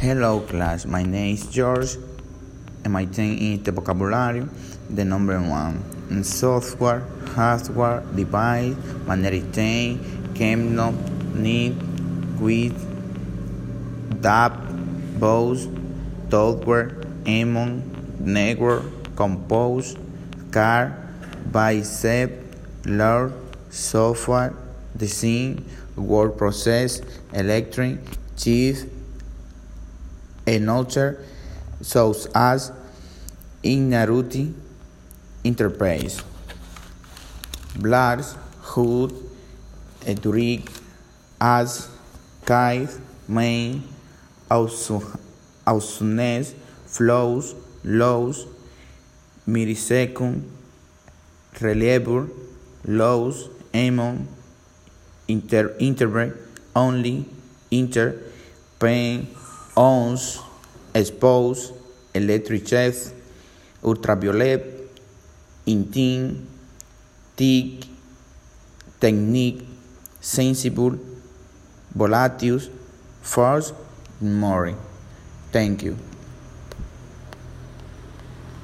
Hello class, my name is George. And my thing is the vocabulary, the number one. In software, hardware, device, magnetic chemno, need, quit, DAP, both, software, Emon, network, compose, car, bicep, learn, software, design, word process, electric, chief, another such as Ignaruti Enterprise, Blars, Hood, Edurig, As, Kite, Main, Ausunes, Flows, Lows, Millisecond, Reliever, Lows, Amon, Inter, Interbreak, Only, Inter, Pain, ONS, Expose, Electric Chef, Ultraviolet, Intin, TIC, Technique, Sensible, Volatius, Force, More. Thank you.